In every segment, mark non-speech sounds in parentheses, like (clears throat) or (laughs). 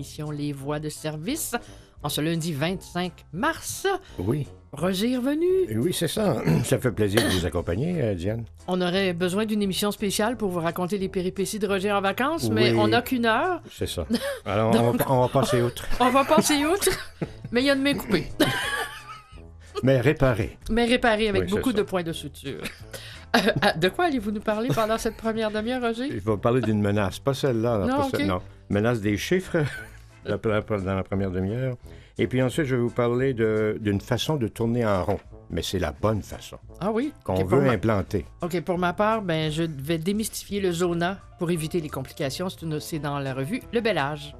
l'émission Les Voix de service. En ce lundi 25 mars, Oui, Roger est revenu. Oui, c'est ça. (clears throat) Ça fait plaisir de vous accompagner, euh, Diane. On aurait besoin d'une émission spéciale pour vous raconter les péripéties de Roger en vacances, mais on n'a qu'une heure. C'est ça. (laughs) Alors, on, va, on va passer outre. (laughs) On va passer outre, mais il y a de mes coupés. (laughs) Mais réparer. Mais réparé avec Oui, beaucoup ça. de points de suture. Euh, euh, de quoi allez-vous nous parler pendant cette première demi-heure, Roger? Il va parler d'une menace, pas celle-là. là, Non, pas ok. celle- non. Menace des chiffres dans la première demi-heure. Et puis ensuite, je vais vous parler d'une façon de tourner en rond. Mais c'est la bonne façon Ah oui? qu'on veut ma- implanter. OK, pour ma part, ben, je vais démystifier le zona pour éviter les complications. C'est dans la revue Le Bel Âge.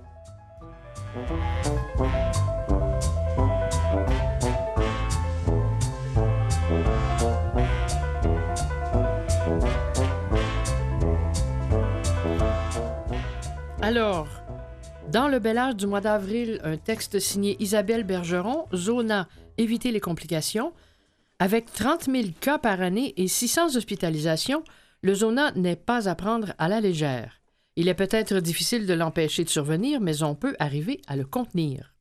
Alors, dans Le Bel Âge du mois d'avril, un texte signé Isabelle Bergeron, Zona, éviter les complications. Avec 30 000 cas par année et 600 hospitalisations, le zona n'est pas à prendre à la légère. Il est peut-être difficile de l'empêcher de survenir, mais on peut arriver à le contenir.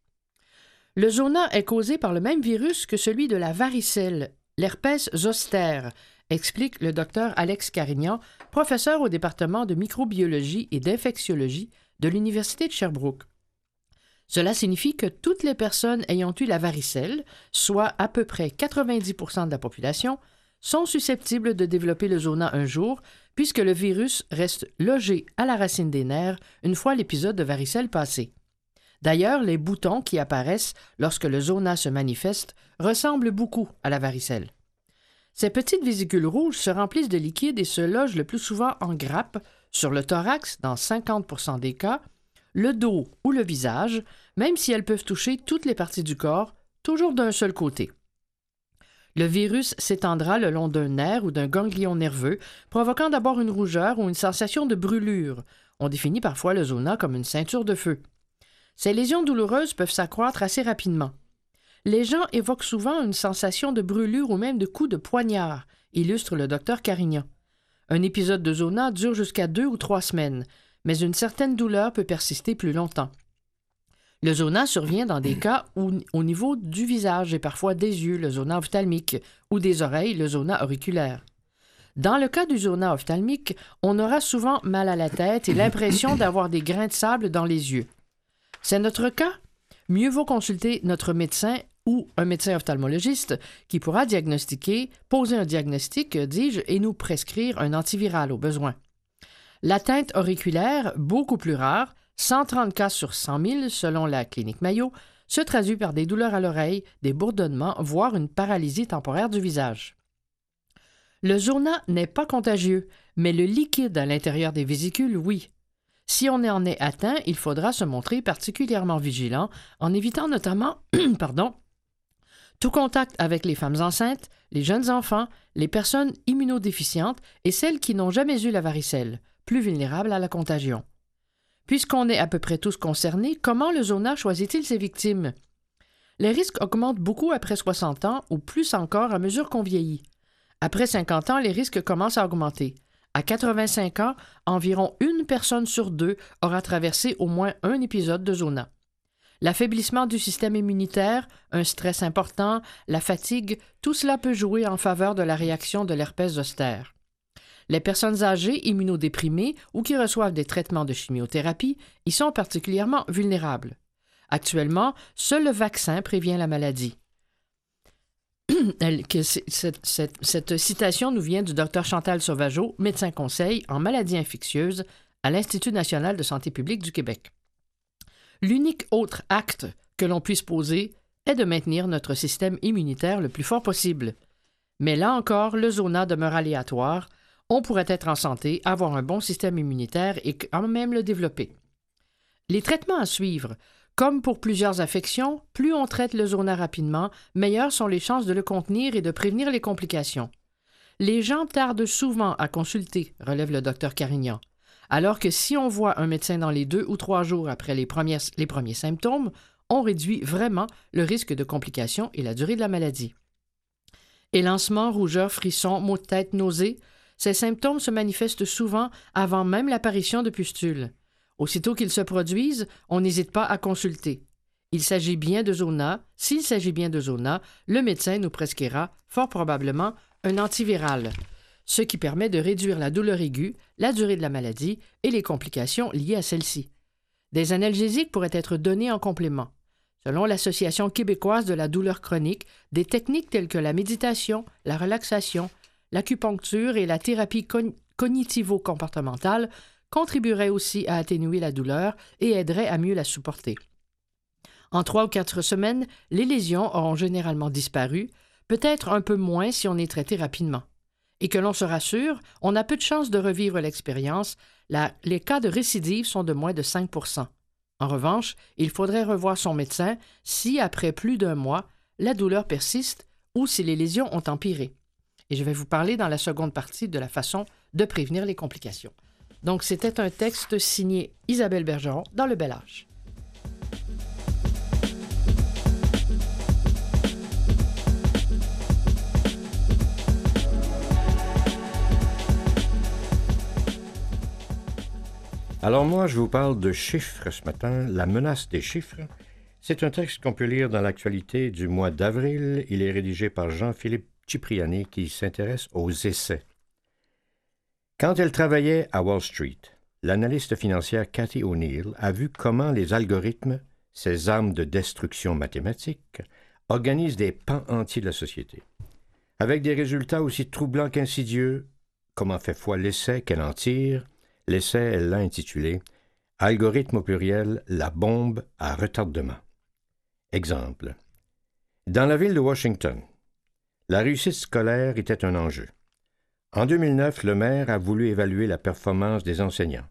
Le zona est causé par le même virus que celui de la varicelle, l'herpès zoster, explique le docteur Alex Carignan, professeur au département de microbiologie et d'infectiologie de l'Université de Sherbrooke. Cela signifie que toutes les personnes ayant eu la varicelle, soit à peu près 90% de la population, sont susceptibles de développer le zona un jour, puisque le virus reste logé à la racine des nerfs une fois l'épisode de varicelle passé. D'ailleurs, les boutons qui apparaissent lorsque le zona se manifeste ressemblent beaucoup à la varicelle. Ces petites vésicules rouges se remplissent de liquide et se logent le plus souvent en grappe sur le thorax dans 50% des cas, le dos ou le visage, même si elles peuvent toucher toutes les parties du corps, toujours d'un seul côté. Le virus s'étendra le long d'un nerf ou d'un ganglion nerveux, provoquant d'abord une rougeur ou une sensation de brûlure. On définit parfois le zona comme une ceinture de feu. Ces lésions douloureuses peuvent s'accroître assez rapidement. Les gens évoquent souvent une sensation de brûlure ou même de coup de poignard, illustre le docteur Carignan. Un épisode de zona dure jusqu'à deux ou trois semaines, mais une certaine douleur peut persister plus longtemps. Le zona survient dans des cas où, au niveau du visage et parfois des yeux, le zona ophtalmique, ou des oreilles, le zona auriculaire. Dans le cas du zona ophtalmique, on aura souvent mal à la tête et l'impression d'avoir des grains de sable dans les yeux. C'est notre cas? Mieux vaut consulter notre médecin ou un médecin ophtalmologiste qui pourra diagnostiquer, poser un diagnostic, dis-je, et nous prescrire un antiviral au besoin. L'atteinte auriculaire, beaucoup plus rare, 130 cas sur 100 000 selon la clinique Mayo, se traduit par des douleurs à l'oreille, des bourdonnements, voire une paralysie temporaire du visage. Le zona n'est pas contagieux, mais le liquide à l'intérieur des vésicules, oui. Si on en est atteint, il faudra se montrer particulièrement vigilant en évitant notamment (clears throat) pardon, tout contact avec les femmes enceintes, les jeunes enfants, les personnes immunodéficientes et celles qui n'ont jamais eu la varicelle, plus vulnérables à la contagion. Puisqu'on est à peu près tous concernés, comment le zona choisit-il ses victimes? Les risques augmentent beaucoup après 60 ans ou plus encore à mesure qu'on vieillit. Après 50 ans, les risques commencent à augmenter. À 85 ans, environ une personne sur deux aura traversé au moins un épisode de zona. L'affaiblissement du système immunitaire, un stress important, la fatigue, tout cela peut jouer en faveur de la réaction de l'herpès zoster. Les personnes âgées, immunodéprimées ou qui reçoivent des traitements de chimiothérapie y sont particulièrement vulnérables. Actuellement, seul le vaccin prévient la maladie. (clears throat) Cette- cette citation nous vient du docteur Chantal Sauvageau, médecin conseil en maladies infectieuses à l'Institut national de santé publique du Québec. L'unique autre acte que l'on puisse poser est de maintenir notre système immunitaire le plus fort possible. Mais là encore, le zona demeure aléatoire. On pourrait être en santé, avoir un bon système immunitaire et quand même le développer. Les traitements à suivre. Comme pour plusieurs affections, plus on traite le zona rapidement, meilleures sont les chances de le contenir et de prévenir les complications. Les gens tardent souvent à consulter, relève le docteur Carignan. Alors que si on voit un médecin dans les deux ou trois jours après les, premiers symptômes, on réduit vraiment le risque de complications et la durée de la maladie. Élancement, rougeur, frisson, maux de tête, nausées, ces symptômes se manifestent souvent avant même l'apparition de pustules. Aussitôt qu'ils se produisent, on n'hésite pas à consulter. Il s'agit bien de zona. S'il s'agit bien de zona, le médecin nous prescrira fort probablement un antiviral, ce qui permet de réduire la douleur aiguë, la durée de la maladie et les complications liées à celle-ci. Des analgésiques pourraient être donnés en complément. Selon l'Association québécoise de la douleur chronique, des techniques telles que la méditation, la relaxation, l'acupuncture et la thérapie cognitivo-comportementale contribueraient aussi à atténuer la douleur et aideraient à mieux la supporter. En trois ou quatre semaines, les lésions auront généralement disparu, peut-être un peu moins si on est traité rapidement. Et que l'on se rassure, on a peu de chances de revivre l'expérience, les cas de récidive sont de moins de 5 En revanche, il faudrait revoir son médecin si, après plus d'un mois, la douleur persiste ou si les lésions ont empiré. Et je vais vous parler dans la seconde partie de la façon de prévenir les complications. Donc, c'était un texte signé Isabelle Bergeron dans Le Bel Âge. Alors moi, je vous parle de chiffres ce matin, la menace des chiffres. C'est un texte qu'on peut lire dans l'actualité du mois d'avril. Il est rédigé par Jean-Philippe Cipriani qui s'intéresse aux essais. Quand elle travaillait à Wall Street, l'analyste financière Cathy O'Neill a vu comment les algorithmes, ces armes de destruction mathématique, organisent des pans entiers de la société. Avec des résultats aussi troublants qu'insidieux, comment fait foi l'essai qu'elle en tire, L'essai, l'a intitulé Algorithme au pluriel, la bombe à retardement. Exemple. Dans la ville de Washington, la réussite scolaire était un enjeu. En 2009, le maire a voulu évaluer la performance des enseignants.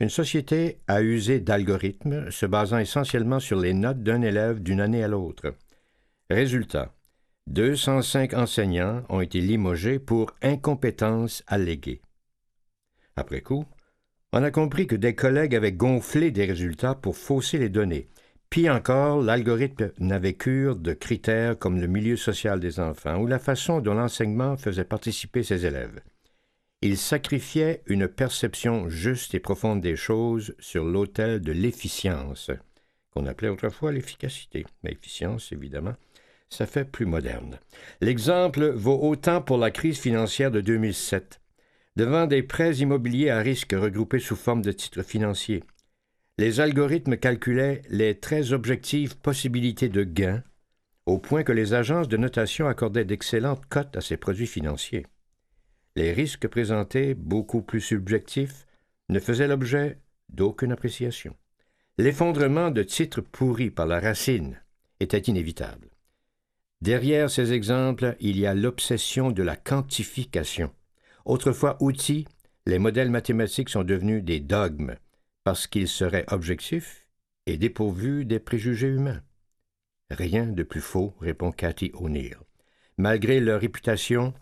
Une société a usé d'algorithmes se basant essentiellement sur les notes d'un élève d'une année à l'autre. Résultat, 205 enseignants ont été limogés pour incompétence alléguée. Après coup, on a compris que des collègues avaient gonflé des résultats pour fausser les données. Puis encore, l'algorithme n'avait cure de critères comme le milieu social des enfants ou la façon dont l'enseignement faisait participer ses élèves. Il sacrifiait une perception juste et profonde des choses sur l'autel de l'efficience, qu'on appelait autrefois l'efficacité. Mais efficience, évidemment, ça fait plus moderne. L'exemple vaut autant pour la crise financière de 2007 devant des prêts immobiliers à risque regroupés sous forme de titres financiers. Les algorithmes calculaient les très objectives possibilités de gains, au point que les agences de notation accordaient d'excellentes cotes à ces produits financiers. Les risques présentés, beaucoup plus subjectifs, ne faisaient l'objet d'aucune appréciation. L'effondrement de titres pourris par la racine était inévitable. Derrière ces exemples, il y a l'obsession de la quantification. Autrefois outils, les modèles mathématiques sont devenus des dogmes parce qu'ils seraient objectifs et dépourvus des préjugés humains. Rien de plus faux, répond Cathy O'Neill. Malgré leur réputation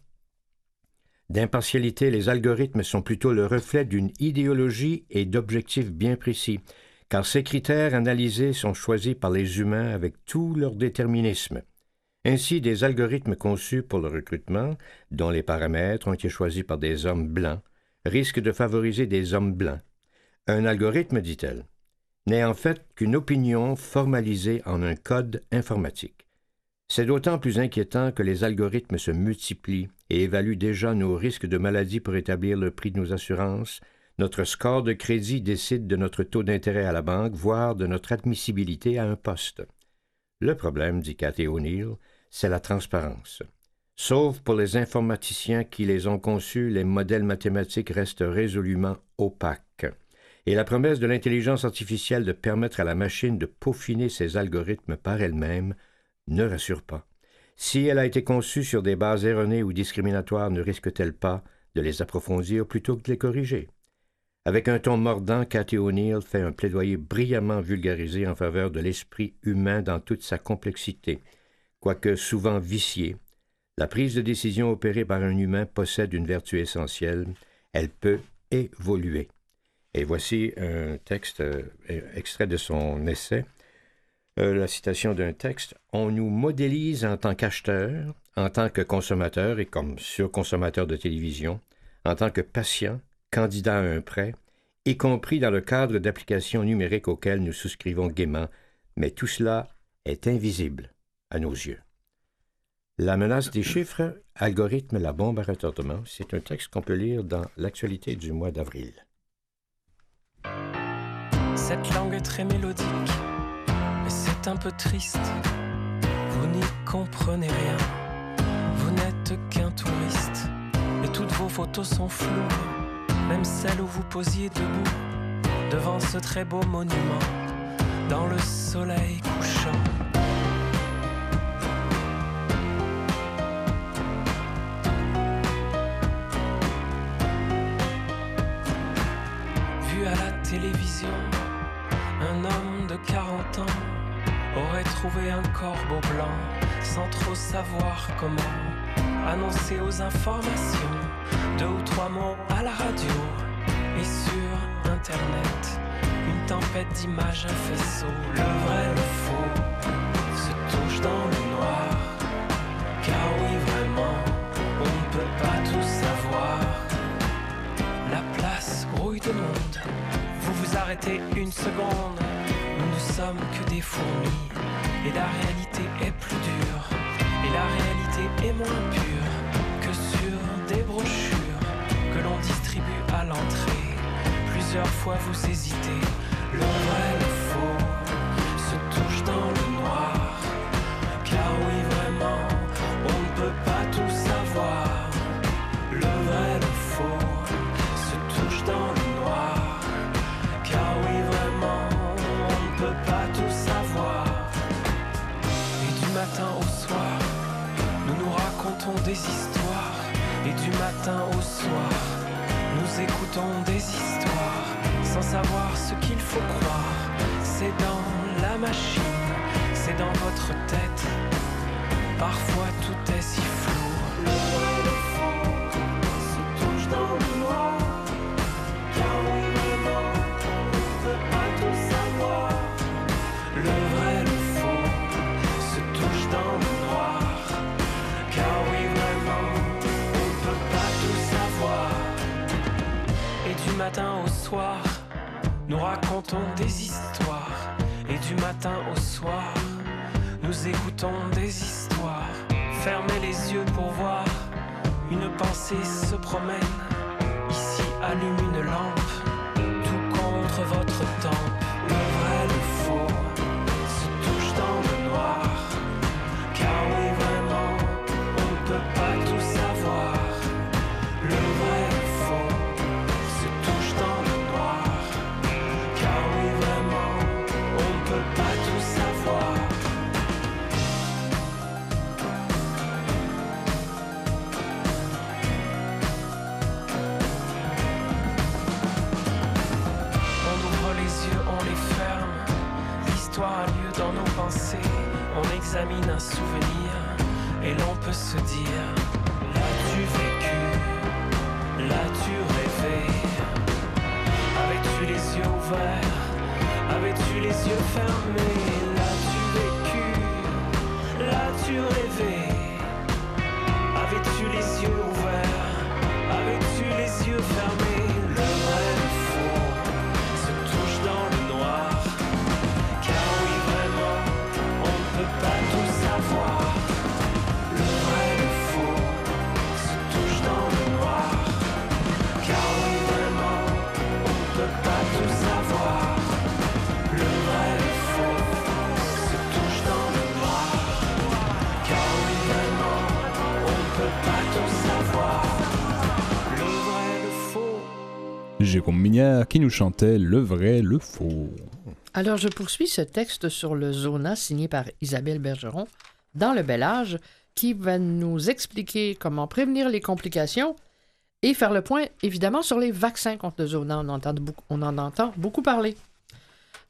d'impartialité, les algorithmes sont plutôt le reflet d'une idéologie et d'objectifs bien précis, car ces critères analysés sont choisis par les humains avec tout leur déterminisme. Ainsi, des algorithmes conçus pour le recrutement, dont les paramètres ont été choisis par des hommes blancs, risquent de favoriser des hommes blancs. Un algorithme, dit-elle, n'est en fait qu'une opinion formalisée en un code informatique. C'est d'autant plus inquiétant que les algorithmes se multiplient et évaluent déjà nos risques de maladie pour établir le prix de nos assurances, notre score de crédit décide de notre taux d'intérêt à la banque, voire de notre admissibilité à un poste. Le problème, dit Cathy O'Neill, c'est la transparence. Sauf pour les informaticiens qui les ont conçus, les modèles mathématiques restent résolument opaques. Et la promesse de l'intelligence artificielle de permettre à la machine de peaufiner ses algorithmes par elle-même ne rassure pas. Si elle a été conçue sur des bases erronées ou discriminatoires, ne risque-t-elle pas de les approfondir plutôt que de les corriger? Avec un ton mordant, Cathy O'Neill fait un plaidoyer brillamment vulgarisé en faveur de l'esprit humain dans toute sa complexité. Quoique souvent viciée, la prise de décision opérée par un humain possède une vertu essentielle, elle peut évoluer. Et voici un texte euh, extrait de son essai, euh, la citation d'un texte. On nous modélise en tant qu'acheteur, en tant que consommateur et comme surconsommateur de télévision, en tant que patient, candidat à un prêt, y compris dans le cadre d'applications numériques auxquelles nous souscrivons gaiement, mais tout cela est invisible à nos yeux. La menace des chiffres, algorithme la bombe à retardement, c'est un texte qu'on peut lire dans l'actualité du mois d'avril. Cette langue est très mélodique, mais c'est un peu triste. Vous n'y comprenez rien, vous n'êtes qu'un touriste, et toutes vos photos sont floues, même celles où vous posiez debout, devant ce très beau monument, dans le soleil couchant. Télévision, un homme de 40 ans aurait trouvé un corbeau blanc sans trop savoir comment annoncer aux informations deux ou trois mots à la radio et sur internet. Une tempête d'images, un faisceau, le vrai, le faux se touche dans le noir. Car oui, vraiment, on ne peut pas tout savoir. La place grouille de monde. Arrêtez une seconde. Nous ne sommes que des fourmis. Et la réalité est plus dure. Et la réalité est moins pure que sur des brochures que l'on distribue à l'entrée. Plusieurs fois vous hésitez. Le vrai, le faux se touche dans le noir. Racontons des histoires. Et du matin au soir, nous écoutons des histoires sans savoir ce qu'il faut croire. C'est dans la machine, c'est dans votre tête. Parfois tout est si flou. Matin au soir, nous racontons des histoires. Et du matin au soir, nous écoutons des histoires. Fermez les yeux pour voir. Une pensée se promène. Ici allume une lampe. Tout contre votre tempe. Examine un souvenir et l'on peut se dire L'as-tu vécu? L'as-tu rêvé? Avais-tu les yeux ouverts? Avais-tu les yeux fermés? L'as-tu vécu? L'as-tu rêvé? Avais-tu les yeux ouverts Qui nous chantait Le vrai, le faux. Alors, je poursuis ce texte sur le Zona signé par Isabelle Bergeron dans le Bel Âge qui va nous expliquer comment prévenir les complications et faire le point, évidemment, sur les vaccins contre le Zona. On, entend beaucoup- on en entend beaucoup parler.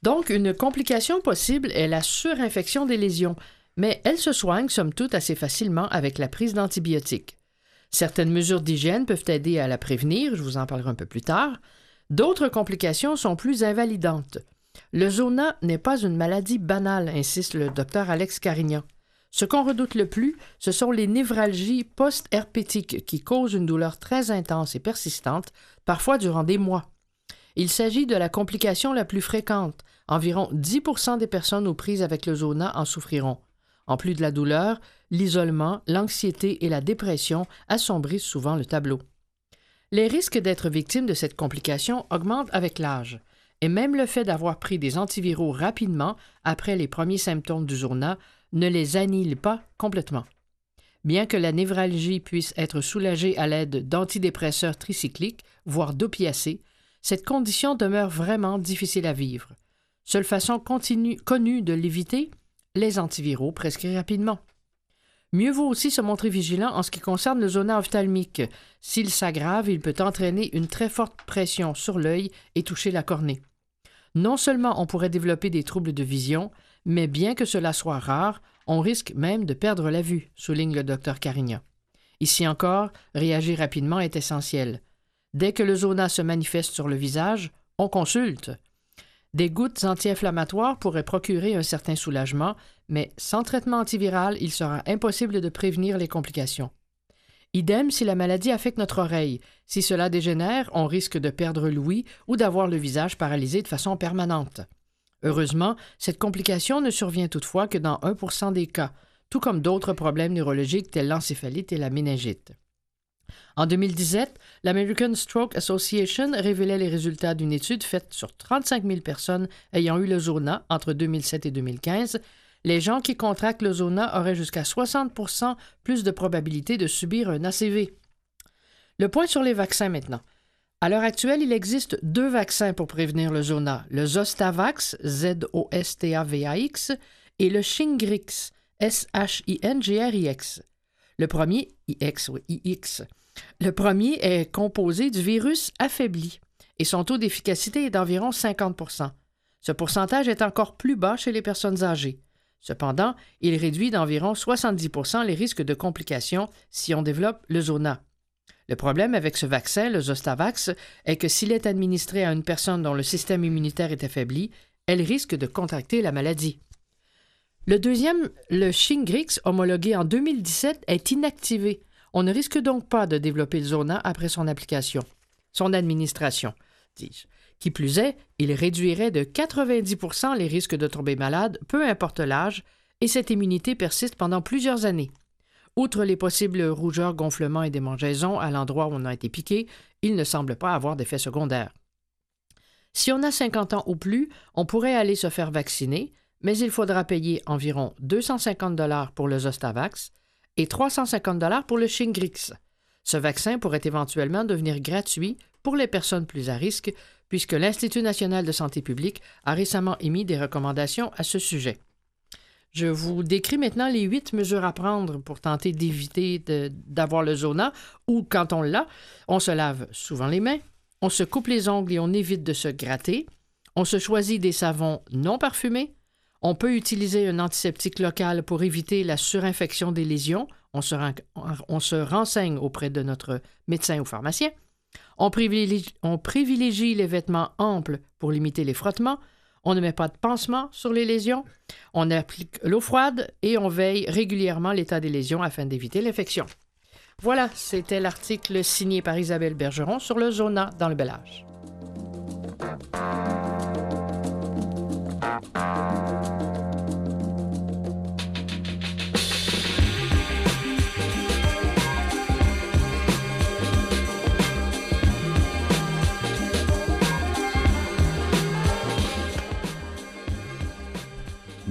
Donc, une complication possible est la surinfection des lésions, mais elle se soigne, somme toute, assez facilement avec la prise d'antibiotiques. Certaines mesures d'hygiène peuvent aider à la prévenir, je vous en parlerai un peu plus tard. D'autres complications sont plus invalidantes. Le zona n'est pas une maladie banale, insiste le docteur Alex Carignan. Ce qu'on redoute le plus, ce sont les névralgies post-herpétiques qui causent une douleur très intense et persistante, parfois durant des mois. Il s'agit de la complication la plus fréquente. Environ 10% des personnes aux prises avec le zona en souffriront. En plus de la douleur, l'isolement, l'anxiété et la dépression assombrissent souvent le tableau. Les risques d'être victime de cette complication augmentent avec l'âge, et même le fait d'avoir pris des antiviraux rapidement après les premiers symptômes du zona ne les annihile pas complètement. Bien que la névralgie puisse être soulagée à l'aide d'antidépresseurs tricycliques, voire d'opiacés, cette condition demeure vraiment difficile à vivre. Seule façon connue de l'éviter, les antiviraux prescrits rapidement. Mieux vaut aussi se montrer vigilant en ce qui concerne le zona ophtalmique. S'il s'aggrave, il peut entraîner une très forte pression sur l'œil et toucher la cornée. Non seulement on pourrait développer des troubles de vision, mais bien que cela soit rare, on risque même de perdre la vue, souligne le docteur Carignan. Ici encore, réagir rapidement est essentiel. Dès que le zona se manifeste sur le visage, on consulte. Des gouttes anti-inflammatoires pourraient procurer un certain soulagement, mais sans traitement antiviral, il sera impossible de prévenir les complications. Idem si la maladie affecte notre oreille. Si cela dégénère, on risque de perdre l'ouïe ou d'avoir le visage paralysé de façon permanente. Heureusement, cette complication ne survient toutefois que dans 1% des cas, tout comme d'autres problèmes neurologiques tels l'encéphalite et la méningite. En 2017, l'American Stroke Association révélait les résultats d'une étude faite sur 35 000 personnes ayant eu le zona entre 2007 et 2015. Les gens qui contractent le zona auraient jusqu'à 60% plus de probabilité de subir un ACV. Le point sur les vaccins maintenant. À l'heure actuelle, il existe deux vaccins pour prévenir le zona, le Zostavax, Z-O-S-T-A-V-A-X, et le Shingrix, S-H-I-N-G-R-I-X. Le premier, IX, oui, IX. Le premier est composé du virus affaibli et son taux d'efficacité est d'environ 50% Ce pourcentage est encore plus bas chez les personnes âgées. Cependant, il réduit d'environ 70% les risques de complications si on développe le zona. Le problème avec ce vaccin, le Zostavax, est que s'il est administré à une personne dont le système immunitaire est affaibli, elle risque de contracter la maladie. Le deuxième, le Shingrix, homologué en 2017, est inactivé. On ne risque donc pas de développer le zona après son application, son administration, dis-je. Qui plus est, il réduirait de 90% les risques de tomber malade, peu importe l'âge, et cette immunité persiste pendant plusieurs années. Outre les possibles rougeurs, gonflements et démangeaisons à l'endroit où on a été piqué, il ne semble pas avoir d'effet secondaire. Si on a 50 ans ou plus, on pourrait aller se faire vacciner, mais il faudra payer environ 250 dollars pour le Zostavax et 350 dollars pour le Shingrix. Ce vaccin pourrait éventuellement devenir gratuit pour les personnes plus à risque, puisque l'Institut national de santé publique a récemment émis des recommandations à ce sujet. Je vous décris maintenant les huit mesures à prendre pour tenter d'éviter d'avoir le zona ou, quand on l'a, on se lave souvent les mains, on se coupe les ongles et on évite de se gratter, on se choisit des savons non parfumés, on peut utiliser un antiseptique local pour éviter la surinfection des lésions, on se, renseigne auprès de notre médecin ou pharmacien, on privilégie, les vêtements amples pour limiter les frottements, on ne met pas de pansement sur les lésions, on applique l'eau froide et on veille régulièrement l'état des lésions afin d'éviter l'infection. Voilà, c'était l'article signé par Isabelle Bergeron sur le zona dans le bel.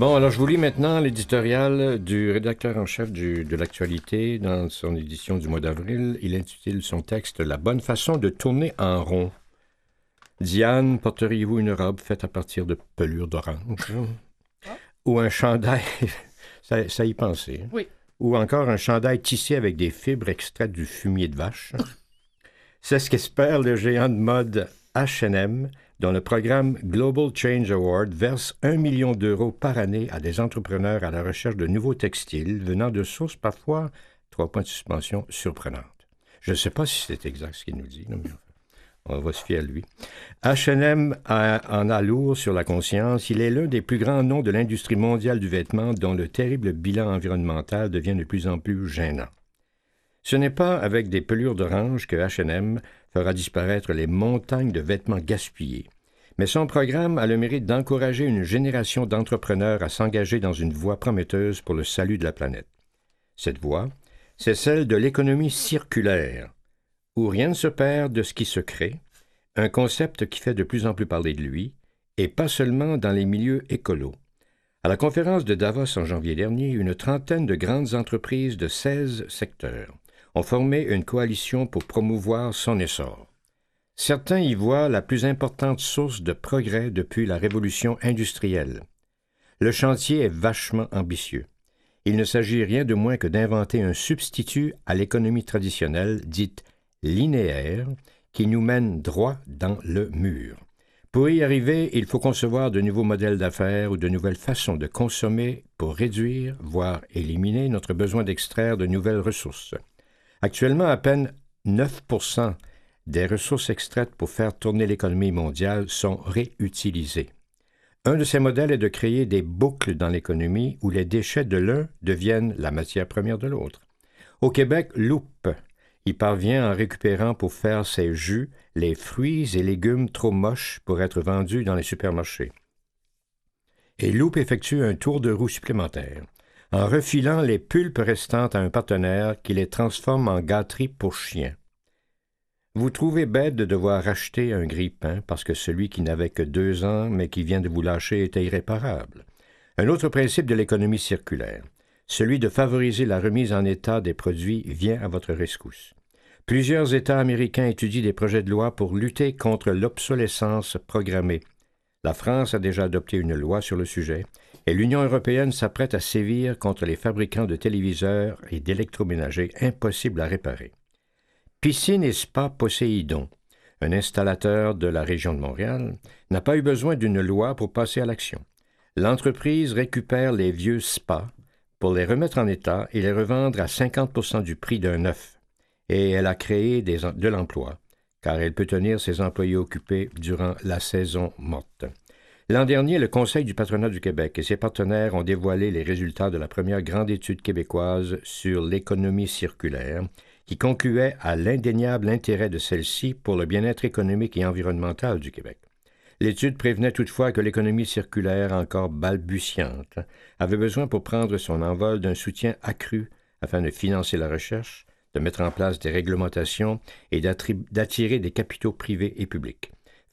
Bon, alors je vous lis maintenant l'éditorial du rédacteur en chef de l'actualité dans son édition du mois d'avril. Il intitule son texte La bonne façon de tourner en rond. Diane, porteriez-vous une robe faite à partir de pelure d'orange? Ou un chandail (laughs) ça, ça, y pensait. Oui. Ou encore un chandail tissé avec des fibres extraites du fumier de vache? (laughs) C'est ce qu'espère le géant de mode H&M dont le programme Global Change Award verse un million d'euros par année à des entrepreneurs à la recherche de nouveaux textiles venant de sources parfois, trois points de suspension, surprenantes. Je ne sais pas si c'est exact ce qu'il nous dit, mais on va se fier à lui. H&M en a lourd sur la conscience. Il est l'un des plus grands noms de l'industrie mondiale du vêtement dont le terrible bilan environnemental devient de plus en plus gênant. Ce n'est pas avec des pelures d'orange que H&M fera disparaître les montagnes de vêtements gaspillés. Mais son programme a le mérite d'encourager une génération d'entrepreneurs à s'engager dans une voie prometteuse pour le salut de la planète. Cette voie, c'est celle de l'économie circulaire, où rien ne se perd de ce qui se crée, un concept qui fait de plus en plus parler de lui, et pas seulement dans les milieux écolos. À la conférence de Davos en janvier dernier, une trentaine de grandes entreprises de 16 secteurs ont formé une coalition pour promouvoir son essor. Certains y voient la plus importante source de progrès depuis la révolution industrielle. Le chantier est vachement ambitieux. Il ne s'agit rien de moins que d'inventer un substitut à l'économie traditionnelle dite linéaire qui nous mène droit dans le mur. Pour y arriver, il faut concevoir de nouveaux modèles d'affaires ou de nouvelles façons de consommer pour réduire, voire éliminer notre besoin d'extraire de nouvelles ressources. Actuellement, à peine 9% des ressources extraites pour faire tourner l'économie mondiale sont réutilisées. Un de ces modèles est de créer des boucles dans l'économie où les déchets de l'un deviennent la matière première de l'autre. Au Québec, Loop y parvient en récupérant pour faire ses jus les fruits et légumes trop moches pour être vendus dans les supermarchés. Et Loop effectue un tour de roue supplémentaire en refilant les pulpes restantes à un partenaire qui les transforme en gâterie pour chiens. Vous trouvez bête de devoir racheter un grille-pain parce que celui qui n'avait que deux ans mais qui vient de vous lâcher était irréparable. Un autre principe de l'économie circulaire, celui de favoriser la remise en état des produits, vient à votre rescousse. Plusieurs États américains étudient des projets de loi pour lutter contre l'obsolescence programmée. La France a déjà adopté une loi sur le sujet et l'Union européenne s'apprête à sévir contre les fabricants de téléviseurs et d'électroménagers impossibles à réparer. Piscine et Spa Poséidon, un installateur de la région de Montréal, n'a pas eu besoin d'une loi pour passer à l'action. L'entreprise récupère les vieux spas pour les remettre en état et les revendre à 50% du prix d'un neuf. Et elle a créé de l'emploi, car elle peut tenir ses employés occupés durant la saison morte. L'an dernier, le Conseil du patronat du Québec et ses partenaires ont dévoilé les résultats de la première grande étude québécoise sur l'économie circulaire, qui concluait à l'indéniable intérêt de celle-ci pour le bien-être économique et environnemental du Québec. L'étude prévenait toutefois que l'économie circulaire, encore balbutiante, avait besoin pour prendre son envol d'un soutien accru afin de financer la recherche, de mettre en place des réglementations et d'attirer des capitaux privés et publics.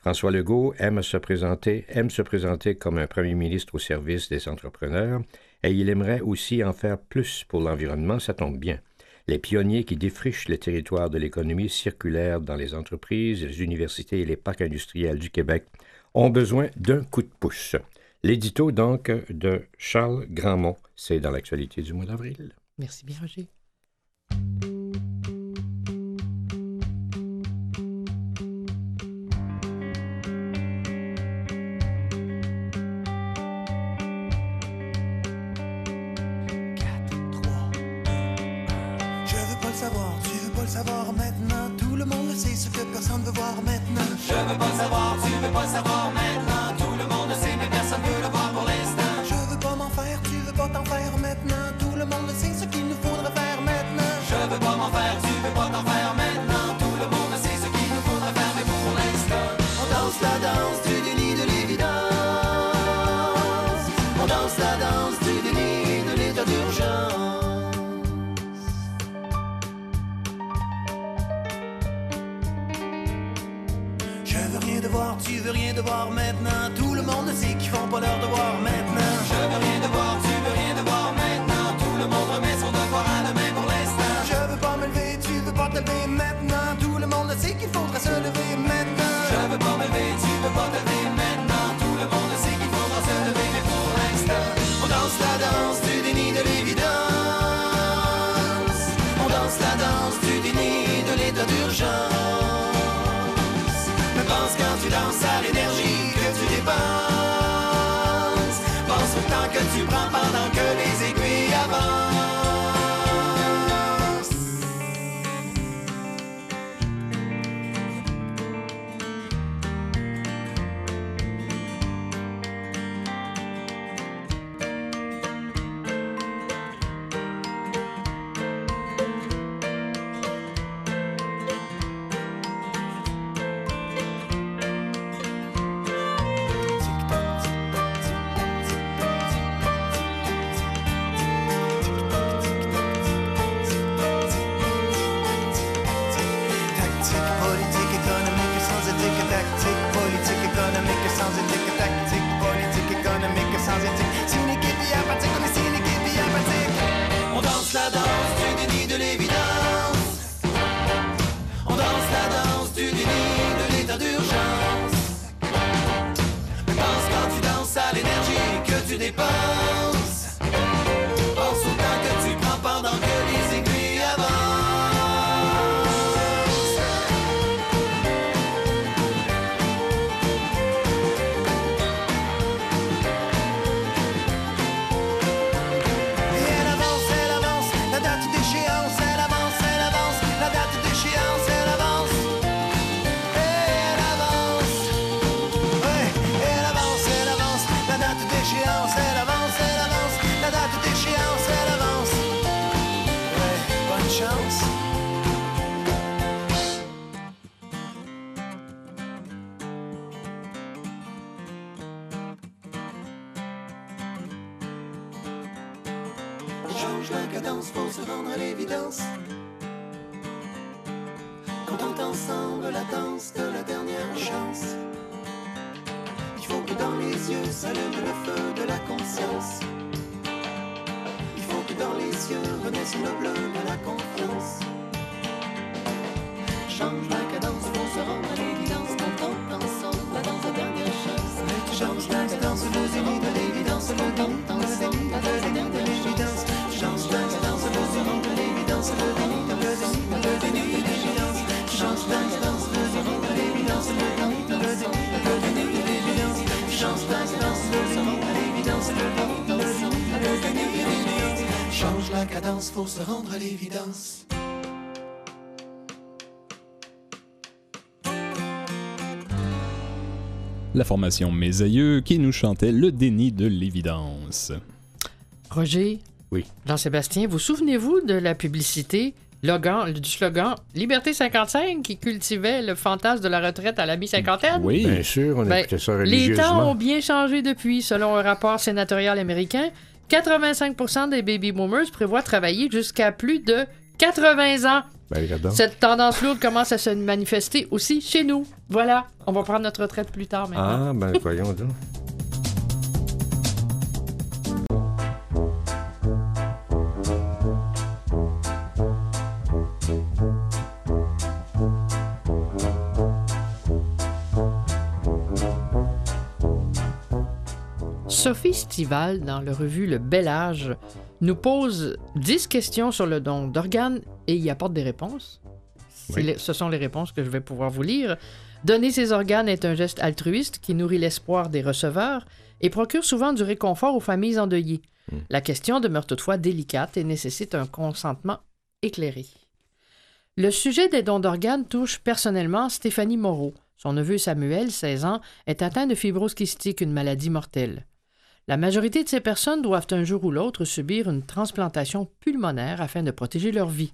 François Legault aime se présenter, aime se présenter comme un premier ministre au service des entrepreneurs, et il aimerait aussi en faire plus pour l'environnement, ça tombe bien. Les pionniers qui défrichent les territoires de l'économie circulaire dans les entreprises, les universités et les parcs industriels du Québec ont besoin d'un coup de pouce. L'édito donc de Charles Grandmont, c'est dans l'actualité du mois d'avril. Merci bien, Roger. Bao cadence. Change la cadence, faut se rendre à l'évidence. Quand on ensemble la danse de la dernière chance. Il faut que dans les yeux s'allume le feu de la conscience. Il faut que dans les yeux renaisse le bleu de la confiance. La cadence, faut se rendre à l'évidence. La formation Mes Aïeux qui nous chantait le déni de l'évidence. Roger, Oui. Jean-Sébastien, vous souvenez-vous de la publicité logan, du slogan Liberté 55 qui cultivait le fantasme de la retraite à la mi-cinquantaine? Oui. Bien sûr, on Ben, écoutait ça Les temps ont bien changé depuis, selon un rapport sénatorial américain. 85% des baby boomers prévoient travailler jusqu'à plus de 80 ans. Ben. Cette tendance lourde commence à se manifester aussi chez nous. Voilà, on va prendre notre retraite plus tard maintenant. Ah, ben voyons donc. Sophie Stival, dans le revue Le Bel Âge, nous pose 10 questions sur le don d'organes et y apporte des réponses. C'est Oui. les- ce sont les réponses que je vais pouvoir vous lire. Donner ses organes est un geste altruiste qui nourrit l'espoir des receveurs et procure souvent du réconfort aux familles endeuillées. La question demeure toutefois délicate et nécessite un consentement éclairé. Le sujet des dons d'organes touche personnellement Stéphanie Moreau. Son neveu Samuel, 16 ans, est atteint de fibrose kystique, une maladie mortelle. La majorité de ces personnes doivent un jour ou l'autre subir une transplantation pulmonaire afin de protéger leur vie.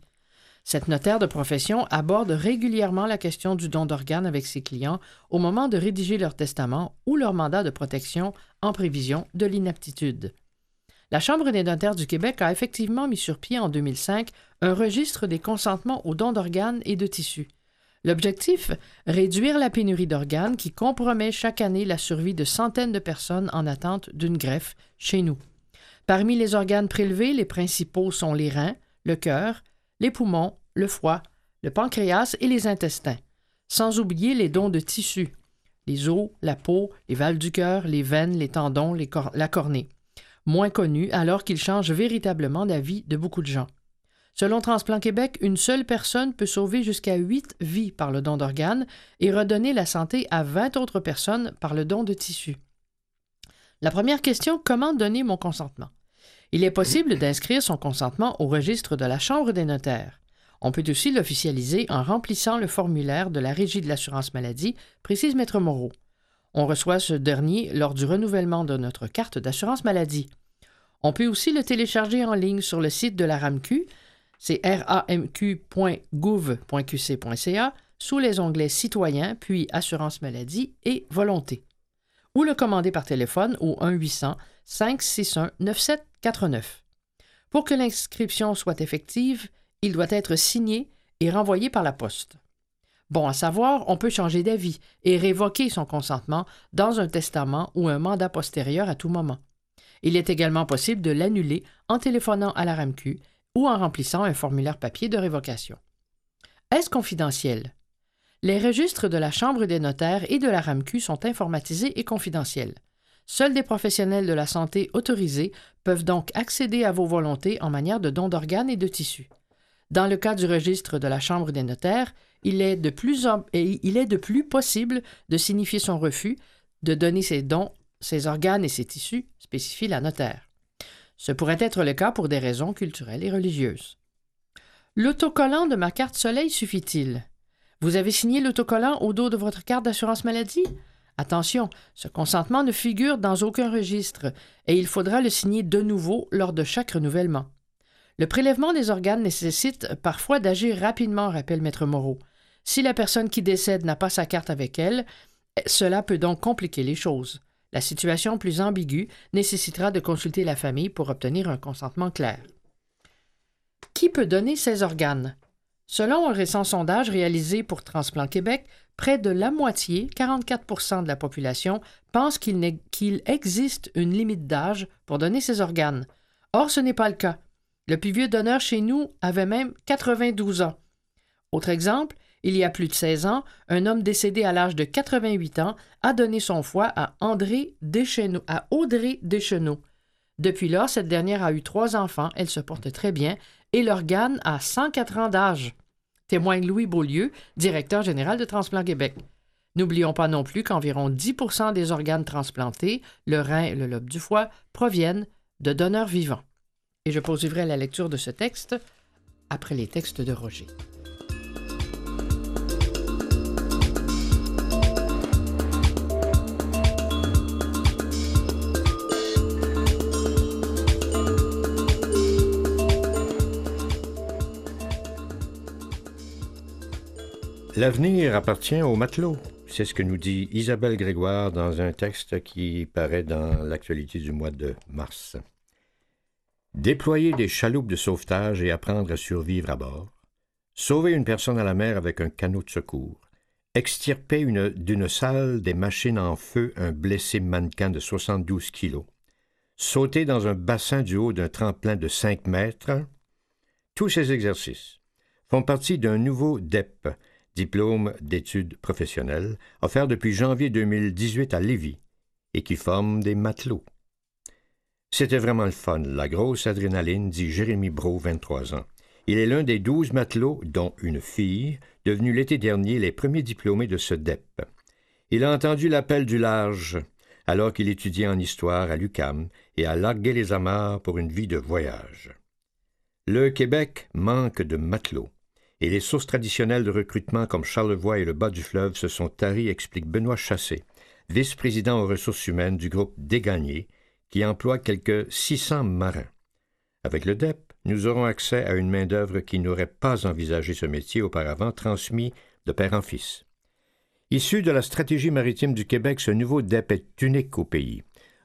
Cette notaire de profession aborde régulièrement la question du don d'organes avec ses clients au moment de rédiger leur testament ou leur mandat de protection en prévision de l'inaptitude. La Chambre des notaires du Québec a effectivement mis sur pied en 2005 un registre des consentements aux dons d'organes et de tissus. L'objectif Réduire la pénurie d'organes qui compromet chaque année la survie de centaines de personnes en attente d'une greffe chez nous. Parmi les organes prélevés, les principaux sont les reins, le cœur, les poumons, le foie, le pancréas et les intestins, sans oublier les dons de tissus, les os, la peau, les valves du cœur, les veines, les tendons, la cornée, moins connus alors qu'ils changent véritablement la vie de beaucoup de gens. Selon Transplant Québec, une seule personne peut sauver jusqu'à 8 vies par le don d'organes et redonner la santé à 20 autres personnes par le don de tissus. La première question, comment donner mon consentement? Il est possible d'inscrire son consentement au registre de la Chambre des notaires. On peut aussi l'officialiser en remplissant le formulaire de la Régie de l'assurance maladie, précise Maître Moreau. On reçoit ce dernier lors du renouvellement de notre carte d'assurance maladie. On peut aussi le télécharger en ligne sur le site de la RAMQ, c'est ramq.gouv.qc.ca, sous les onglets Citoyens, puis Assurance maladie et Volonté. Ou le commander par téléphone au 1-800-561-9749. Pour que l'inscription soit effective, il doit être signé et renvoyé par la poste. Bon à savoir, on peut changer d'avis et révoquer son consentement dans un testament ou un mandat postérieur à tout moment. Il est également possible de l'annuler en téléphonant à la RAMQ ou en remplissant un formulaire papier de révocation. Est-ce confidentiel? Les registres de la Chambre des notaires et de la RAMQ sont informatisés et confidentiels. Seuls des professionnels de la santé autorisés peuvent donc accéder à vos volontés en manière de don d'organes et de tissus. Dans le cas du registre de la Chambre des notaires, il est de plus, il est de plus possible de signifier son refus de donner ses dons, ses organes et ses tissus, spécifie la notaire. Ce pourrait être le cas pour des raisons culturelles et religieuses. L'autocollant de ma carte soleil suffit-il? Vous avez signé l'autocollant au dos de votre carte d'assurance maladie? Attention, ce consentement ne figure dans aucun registre et il faudra le signer de nouveau lors de chaque renouvellement. Le prélèvement des organes nécessite parfois d'agir rapidement, rappelle Maître Moreau. Si la personne qui décède n'a pas sa carte avec elle, cela peut donc compliquer les choses. La situation plus ambiguë nécessitera de consulter la famille pour obtenir un consentement clair. Qui peut donner ses organes? Selon un récent sondage réalisé pour Transplant Québec, près de la moitié, 44% de la population, pense qu'il existe une limite d'âge pour donner ses organes. Or, ce n'est pas le cas. Le plus vieux donneur chez nous avait même 92 ans. Autre exemple, il y a plus de 16 ans, un homme décédé à l'âge de 88 ans a donné son foie à André Audrey Deschenaux. Depuis lors, cette dernière a eu trois enfants, elle se porte très bien, et l'organe a 104 ans d'âge. Témoigne Louis Beaulieu, directeur général de Transplant Québec. N'oublions pas non plus qu'environ 10% des organes transplantés, le rein et le lobe du foie, proviennent de donneurs vivants. Et je poursuivrai la lecture de ce texte après les textes de Roger. L'avenir appartient aux matelots. C'est ce que nous dit Isabelle Grégoire dans un texte qui paraît dans l'actualité du mois de mars. Déployer des chaloupes de sauvetage et apprendre à survivre à bord. Sauver une personne à la mer avec un canot de secours. Extirper une- d'une salle des machines en feu un blessé mannequin de 72 kilos. Sauter dans un bassin du haut d'un tremplin de 5 mètres. Tous ces exercices font partie d'un nouveau DEP, diplôme d'études professionnelles, offert depuis janvier 2018 à Lévis et qui forme des matelots. C'était vraiment le fun, la grosse adrénaline, dit Jérémy Bro, 23 ans. Il est l'un des douze matelots, dont une fille, devenus l'été dernier les premiers diplômés de ce DEP. Il a entendu l'appel du large alors qu'il étudiait en histoire à l'UCAM et a largué les amarres pour une vie de voyage. Le Québec manque de matelots et les sources traditionnelles de recrutement comme Charlevoix et le bas du fleuve se sont taries, explique Benoît Chassé, vice-président aux ressources humaines du groupe Dégagné, qui emploie quelques 600 marins. Avec le DEP, nous aurons accès à une main-d'œuvre qui n'aurait pas envisagé ce métier auparavant, transmis de père en fils. Issu de la stratégie maritime du Québec, ce nouveau DEP est unique au pays.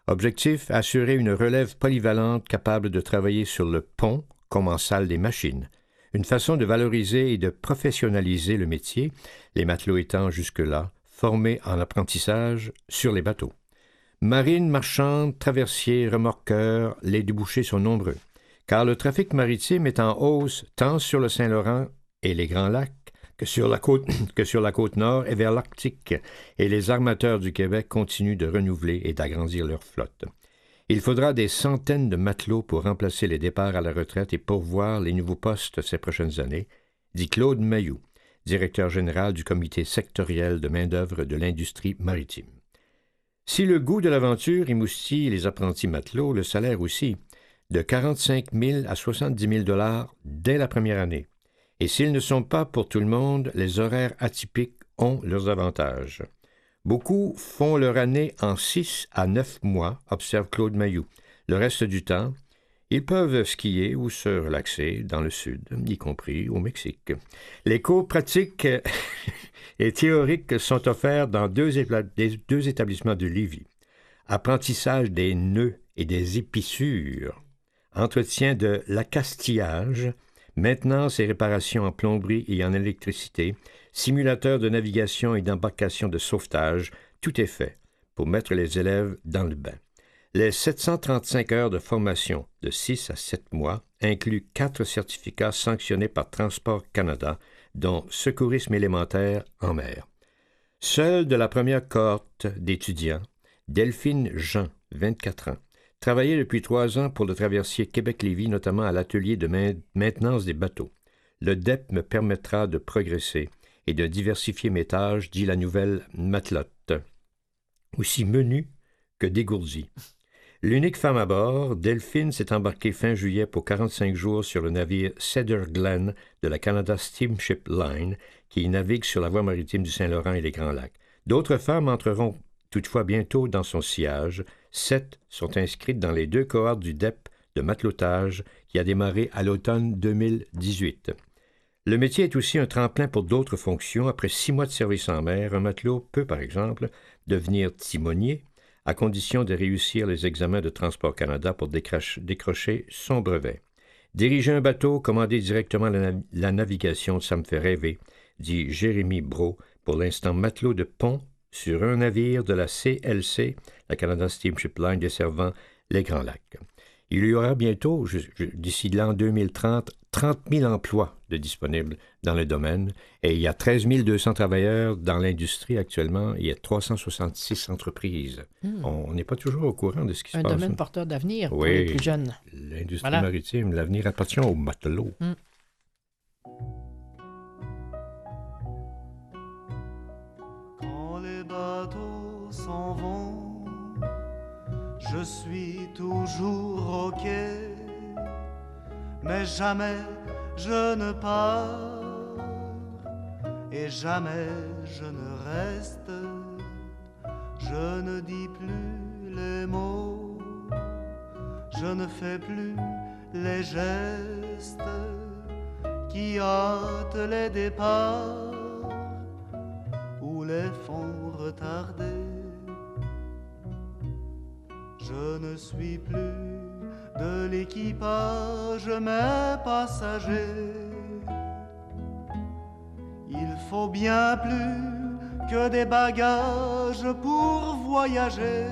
Objectif assurer une relève polyvalente capable de travailler sur le pont comme en salle des machines, une façon de valoriser et de professionnaliser le métier, les matelots étant jusque-là formés en apprentissage sur les bateaux. Marine, marchande, traversiers, remorqueurs, les débouchés sont nombreux, car le trafic maritime est en hausse tant sur le Saint-Laurent et les Grands Lacs que sur la côte, (coughs) que sur la côte nord et vers l'Arctique, et les armateurs du Québec continuent de renouveler et d'agrandir leur flotte. Il faudra des centaines de matelots pour remplacer les départs à la retraite et pourvoir les nouveaux postes ces prochaines années, dit Claude Mayou, directeur général du comité sectoriel de main-d'œuvre de l'industrie maritime. Si le goût de l'aventure émoustille les apprentis matelots, le salaire aussi, de 45 000 à 70 000 dollars dès la première année. Et s'ils ne sont pas pour tout le monde, les horaires atypiques ont leurs avantages. Beaucoup font leur année en six à neuf mois, observe Claude Mayou. Le reste du temps, ils peuvent skier ou se relaxer dans le sud, y compris au Mexique. Les cours pratiques (laughs) et théoriques sont offerts dans deux, deux établissements de Lévis. Apprentissage des nœuds et des épissures, entretien de l'accastillage, maintenance et réparation en plomberie et en électricité, simulateur de navigation et d'embarcation de sauvetage, tout est fait pour mettre les élèves dans le bain. Les 735 heures de formation de 6 à 7 mois incluent quatre certificats sanctionnés par Transport Canada, dont secourisme élémentaire en mer. Seule de la première cohorte d'étudiants, Delphine Jean, 24 ans, travaillait depuis trois ans pour le traversier Québec-Lévis, notamment à l'atelier de main- maintenance des bateaux. Le DEP me permettra de progresser et de diversifier mes tâches, dit la nouvelle matelote. Aussi menue que dégourdie. L'unique femme à bord, Delphine s'est embarquée fin juillet pour 45 jours sur le navire Cedar Glen de la Canada Steamship Line, qui navigue sur la voie maritime du Saint-Laurent et les Grands Lacs. D'autres femmes entreront toutefois bientôt dans son sillage. Sept sont inscrites dans les deux cohortes du DEP de matelotage qui a démarré à l'automne 2018. Le métier est aussi un tremplin pour d'autres fonctions. Après six mois de service en mer, un matelot peut, par exemple, devenir timonier, à condition de réussir les examens de Transport Canada pour décrocher, son brevet. Diriger un bateau, commander directement la, nav- la navigation, ça me fait rêver, dit Jérémy Bro, pour l'instant matelot de pont sur un navire de la CLC, la Canada Steamship Line desservant les Grands Lacs. Il y aura bientôt, d'ici l'an 2030, 30 000 emplois de disponibles dans le domaine et il y a 13 200 travailleurs dans l'industrie actuellement. Il y a 366 entreprises. Hmm. On n'est pas toujours au courant de ce qui se Un passe. domaine porteur d'avenir pour Oui. les plus jeunes. L'industrie Voilà. maritime, l'avenir appartient aux matelots. Quand les bateaux s'en vont, je suis toujours au quai, mais jamais je ne pars et jamais je ne reste. Je ne dis plus les mots, je ne fais plus les gestes qui hâtent les départs ou les font retarder. Je ne suis plus de l'équipage, mais passager. Il faut bien plus que des bagages pour voyager.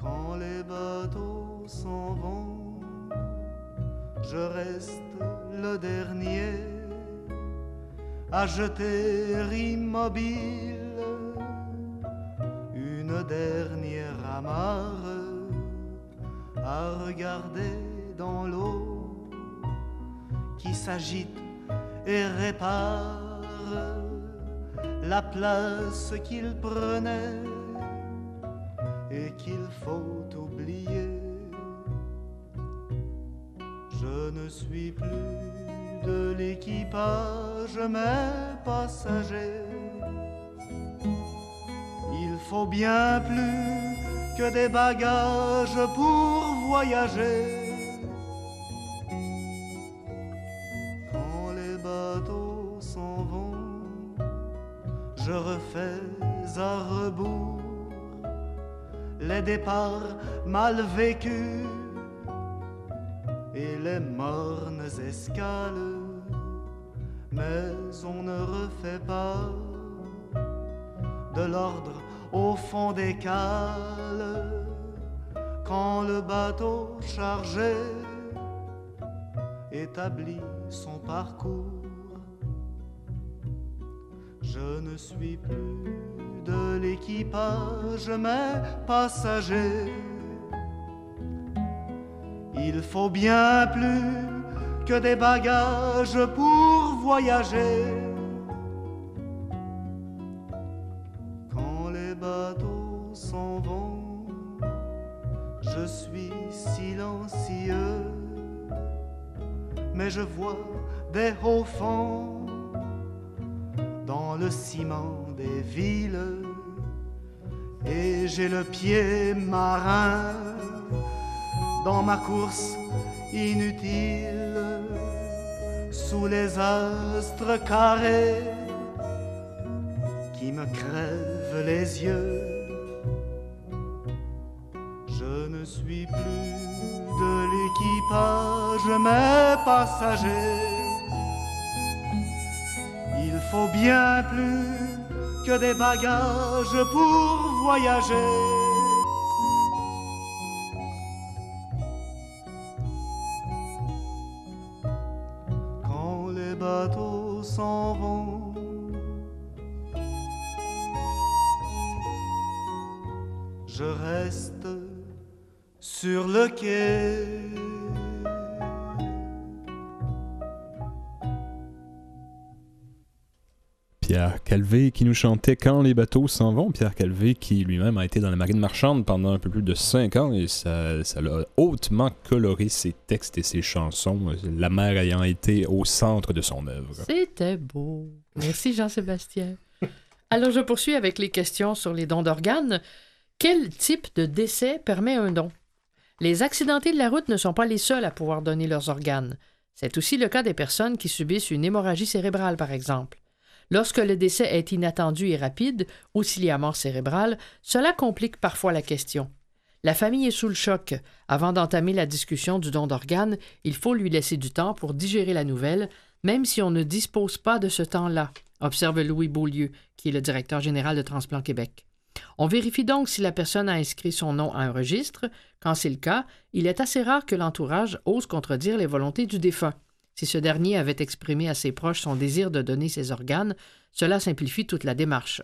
Quand les bateaux s'en vont, je reste le dernier à jeter immobile une dernière à regarder dans l'eau qui s'agite et répare la place qu'il prenait et qu'il faut oublier. Je ne suis plus de l'équipage, mais passager. Il faut bien plus que des bagages pour voyager. Quand les bateaux s'en vont, je refais à rebours les départs mal vécus et les mornes escales, mais on ne refait pas de l'ordre au fond des cales quand le bateau chargé établit son parcours. Je ne suis plus de l'équipage, mais passager. Il faut bien plus que des bagages pour voyager. Mais je vois des hauts fonds dans le ciment des villes et j'ai le pied marin dans ma course inutile sous les astres carrés qui me crèvent les yeux. Je ne suis plus de l'équipage, mais passager. Il faut bien plus que des bagages pour voyager. Calvé qui nous chantait Quand les bateaux s'en vont. Pierre Calvé qui lui-même a été dans la marine marchande pendant un peu plus de cinq ans et ça, ça l'a hautement coloré ses textes et ses chansons, la mer ayant été au centre de son œuvre. C'était beau. Merci Jean-Sébastien. Alors je poursuis avec les questions sur les dons d'organes. Quel type de décès permet un don? Les accidentés de la route ne sont pas les seuls à pouvoir donner leurs organes. C'est aussi le cas des personnes qui subissent une hémorragie cérébrale, par exemple. Lorsque le décès est inattendu et rapide, ou s'il y a mort cérébrale, cela complique parfois la question. La famille est sous le choc. Avant d'entamer la discussion du don d'organes, il faut lui laisser du temps pour digérer la nouvelle, même si on ne dispose pas de ce temps-là, observe Louis Beaulieu, qui est le directeur général de Transplant Québec. On vérifie donc si la personne a inscrit son nom à un registre. Quand c'est le cas, il est assez rare que l'entourage ose contredire les volontés du défunt. Si ce dernier avait exprimé à ses proches son désir de donner ses organes, cela simplifie toute la démarche.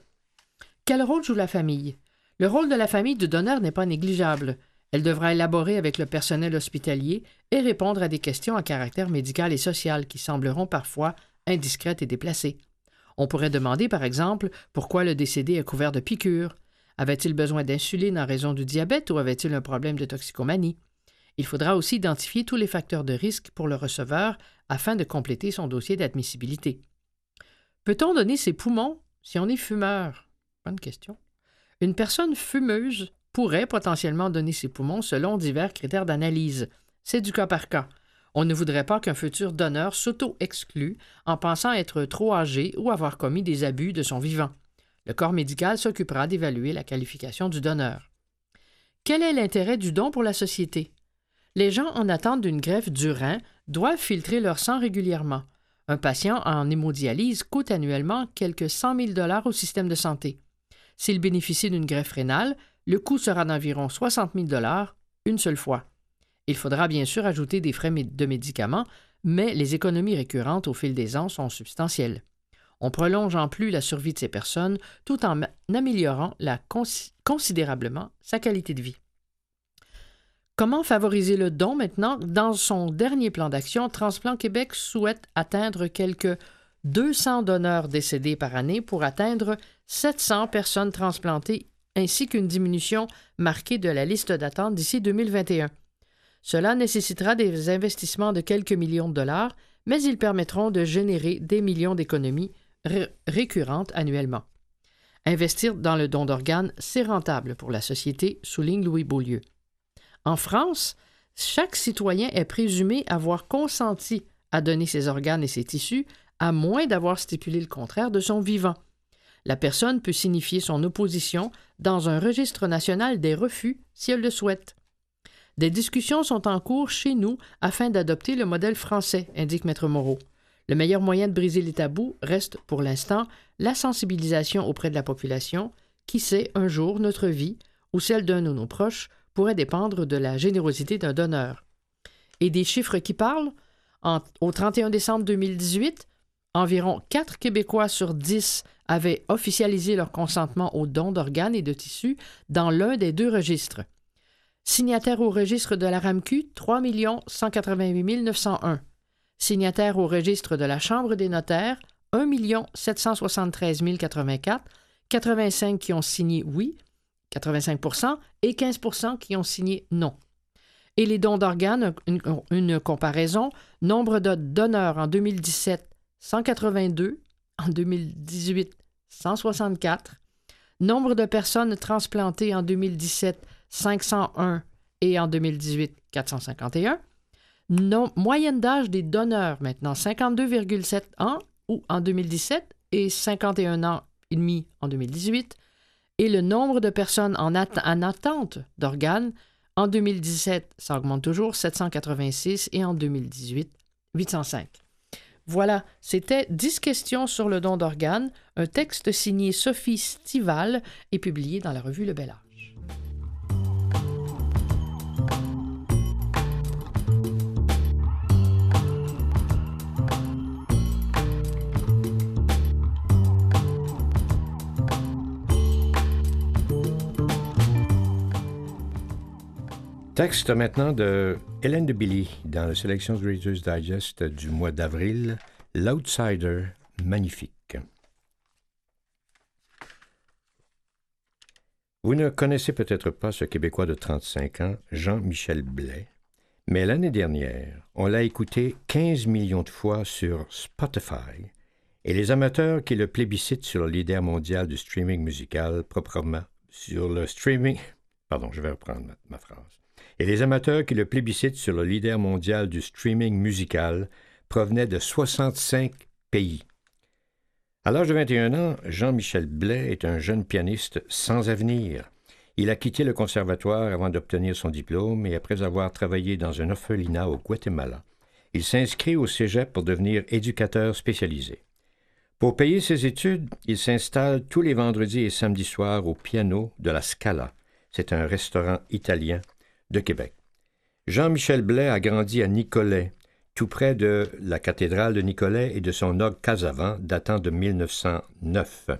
Quel rôle joue la famille? Le rôle de la famille du donneur n'est pas négligeable. Elle devra élaborer avec le personnel hospitalier et répondre à des questions à caractère médical et social qui sembleront parfois indiscrètes et déplacées. On pourrait demander, par exemple, pourquoi le décédé est couvert de piqûres. Avait-il besoin d'insuline en raison du diabète ou avait-il un problème de toxicomanie? Il faudra aussi identifier tous les facteurs de risque pour le receveur afin de compléter son dossier d'admissibilité. Peut-on donner ses poumons si on est fumeur? Bonne question. Une personne fumeuse pourrait potentiellement donner ses poumons selon divers critères d'analyse. C'est du cas par cas. On ne voudrait pas qu'un futur donneur s'auto-exclue en pensant être trop âgé ou avoir commis des abus de son vivant. Le corps médical s'occupera d'évaluer la qualification du donneur. Quel est l'intérêt du don pour la société? Les gens en attente d'une greffe du rein doivent filtrer leur sang régulièrement. Un patient en hémodialyse coûte annuellement quelques 100 000 dollars au système de santé. S'il bénéficie d'une greffe rénale, le coût sera d'environ 60 000 dollars une seule fois. Il faudra bien sûr ajouter des frais de médicaments, mais les économies récurrentes au fil des ans sont substantielles. On prolonge en plus la survie de ces personnes tout en améliorant considérablement sa qualité de vie. Comment favoriser le don maintenant? Dans son dernier plan d'action, Transplant Québec souhaite atteindre quelques 200 donneurs décédés par année pour atteindre 700 personnes transplantées ainsi qu'une diminution marquée de la liste d'attente d'ici 2021. Cela nécessitera des investissements de quelques millions de dollars, mais ils permettront de générer des millions d'économies récurrentes annuellement. Investir dans le don d'organes, c'est rentable pour la société, souligne Louis Beaulieu. En France, chaque citoyen est présumé avoir consenti à donner ses organes et ses tissus, à moins d'avoir stipulé le contraire de son vivant. La personne peut signifier son opposition dans un registre national des refus si elle le souhaite. Des discussions sont en cours chez nous afin d'adopter le modèle français, indique Maître Moreau. Le meilleur moyen de briser les tabous reste, pour l'instant, la sensibilisation auprès de la population. Qui sait, un jour, notre vie, ou celle d'un de nos proches, pourrait dépendre de la générosité d'un donneur. Et des chiffres qui parlent Au 31 décembre 2018, environ 4 Québécois sur 10 avaient officialisé leur consentement au don d'organes et de tissus dans l'un des deux registres. Signataires au registre de la RAMQ, 3 188 901. Signataires au registre de la Chambre des notaires, 1 773 084. 85 qui ont signé oui, 85 et 15 qui ont signé non. Et les dons d'organes, une, comparaison, nombre de donneurs en 2017, 182, en 2018, 164, nombre de personnes transplantées en 2017, 501 et en 2018, 451. Non, moyenne d'âge des donneurs maintenant, 52,7 ans ou en 2017 et 51 ans et demi en 2018 et le nombre de personnes en, en attente d'organes, en 2017, ça augmente toujours, 786, et en 2018, 805. Voilà, c'était 10 questions sur le don d'organes, un texte signé Sophie Stival et publié dans la revue Le Bel Art. Texte maintenant de Hélène de Billy dans la sélection de Reader's Digest du mois d'avril, L'Outsider magnifique. Vous ne connaissez peut-être pas ce Québécois de 35 ans, Jean-Michel Blais, mais l'année dernière, on l'a écouté 15 millions de fois sur Spotify, et les amateurs qui le plébiscitent sur le leader mondial du streaming musical proprement sur le streaming... Pardon, je vais reprendre ma phrase et les amateurs qui le plébiscitent sur le leader mondial du streaming musical provenaient de 65 pays. À l'âge de 21 ans, Jean-Michel Blais est un jeune pianiste sans avenir. Il a quitté le conservatoire avant d'obtenir son diplôme et après avoir travaillé dans un orphelinat au Guatemala, il s'inscrit au cégep pour devenir éducateur spécialisé. Pour payer ses études, il s'installe tous les vendredis et samedis soirs au piano de la Scala. C'est un restaurant italien de Québec. Jean-Michel Blais a grandi à Nicolet, tout près de la cathédrale de Nicolet et de son og Casavant datant de 1909.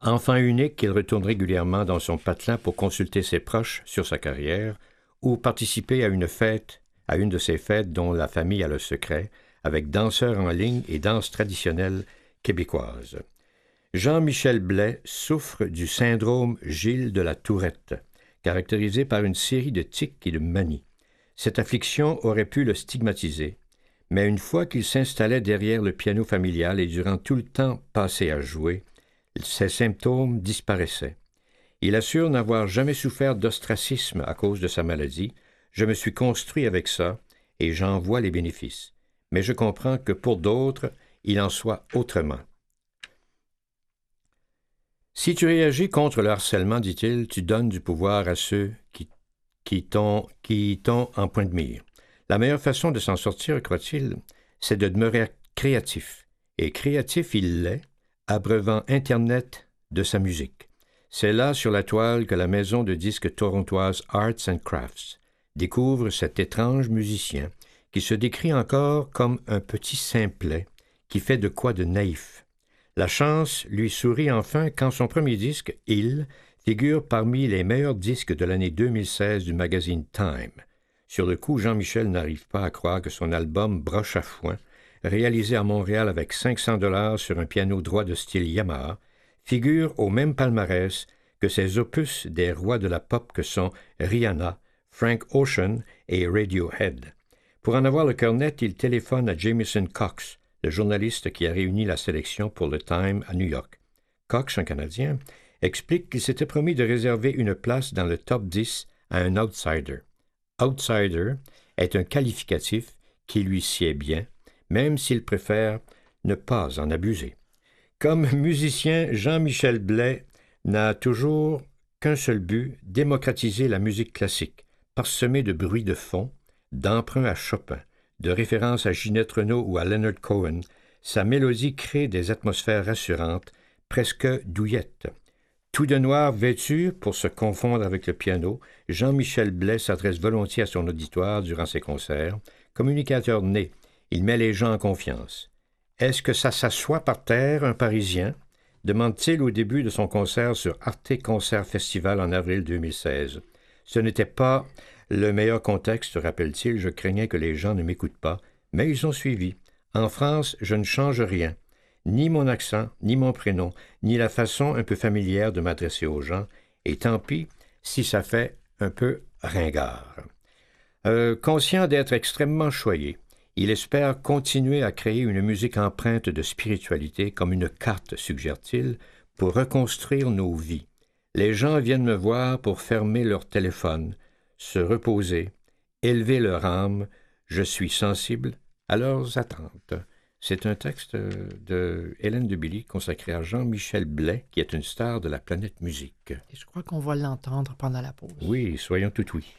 Enfant unique, il retourne régulièrement dans son patelin pour consulter ses proches sur sa carrière ou participer à une fête, à une de ces fêtes dont la famille a le secret, avec danseurs en ligne et danse traditionnelle québécoise. Jean-Michel Blais souffre du syndrome Gilles de la Tourette, caractérisé par une série de tics et de manies. Cette affliction aurait pu le stigmatiser, mais une fois qu'il s'installait derrière le piano familial et durant tout le temps passé à jouer, ses symptômes disparaissaient. Il assure n'avoir jamais souffert d'ostracisme à cause de sa maladie. Je me suis construit avec ça et j'en vois les bénéfices. Mais je comprends que pour d'autres, il en soit autrement. Si tu réagis contre le harcèlement, dit-il, tu donnes du pouvoir à ceux qui, t'ont en point de mire. La meilleure façon de s'en sortir, croit-il, c'est de demeurer créatif. Et créatif il l'est, abreuvant Internet de sa musique. C'est là, sur la toile, que la maison de disques torontoise Arts and Crafts découvre cet étrange musicien qui se décrit encore comme un petit simplet qui fait de quoi de naïf. La chance lui sourit enfin quand son premier disque, Il, figure parmi les meilleurs disques de l'année 2016 du magazine Time. Sur le coup, Jean-Michel n'arrive pas à croire que son album Broche à foin, réalisé à Montréal avec 500 dollars sur un piano droit de style Yamaha, figure au même palmarès que ses opus des rois de la pop que sont Rihanna, Frank Ocean et Radiohead. Pour en avoir le cœur net, il téléphone à Jameson Cox, le journaliste qui a réuni la sélection pour le Time à New York. Cox, un Canadien, explique qu'il s'était promis de réserver une place dans le top 10 à un outsider. Outsider est un qualificatif qui lui sied bien, même s'il préfère ne pas en abuser. Comme musicien, Jean-Michel Blais n'a toujours qu'un seul but, démocratiser la musique classique, parsemée de bruits de fond, d'emprunts à Chopin, de références à Ginette Renault ou à Leonard Cohen, sa mélodie crée des atmosphères rassurantes, presque douillettes. Tout de noir vêtu pour se confondre avec le piano, Jean-Michel Blais s'adresse volontiers à son auditoire durant ses concerts. Communicateur né, il met les gens en confiance. Est-ce que ça s'assoit par terre, un Parisien? demande-t-il au début de son concert sur Arte Concert Festival en avril 2016. Ce n'était pas le meilleur contexte, rappelle-t-il, je craignais que les gens ne m'écoutent pas, mais ils ont suivi. En France, je ne change rien, ni mon accent, ni mon prénom, ni la façon un peu familière de m'adresser aux gens, et tant pis si ça fait un peu ringard. Euh, conscient d'être extrêmement choyé, il espère continuer à créer une musique empreinte de spiritualité comme une carte, suggère-t-il, pour reconstruire nos vies. Les gens viennent me voir pour fermer leur téléphone, se reposer, élever leur âme. Je suis sensible à leurs attentes. C'est un texte de Hélène de Billy consacré à Jean-Michel Blais, qui est une star de la planète musique. Et je crois qu'on va l'entendre pendant la pause. Oui, soyons tout oui.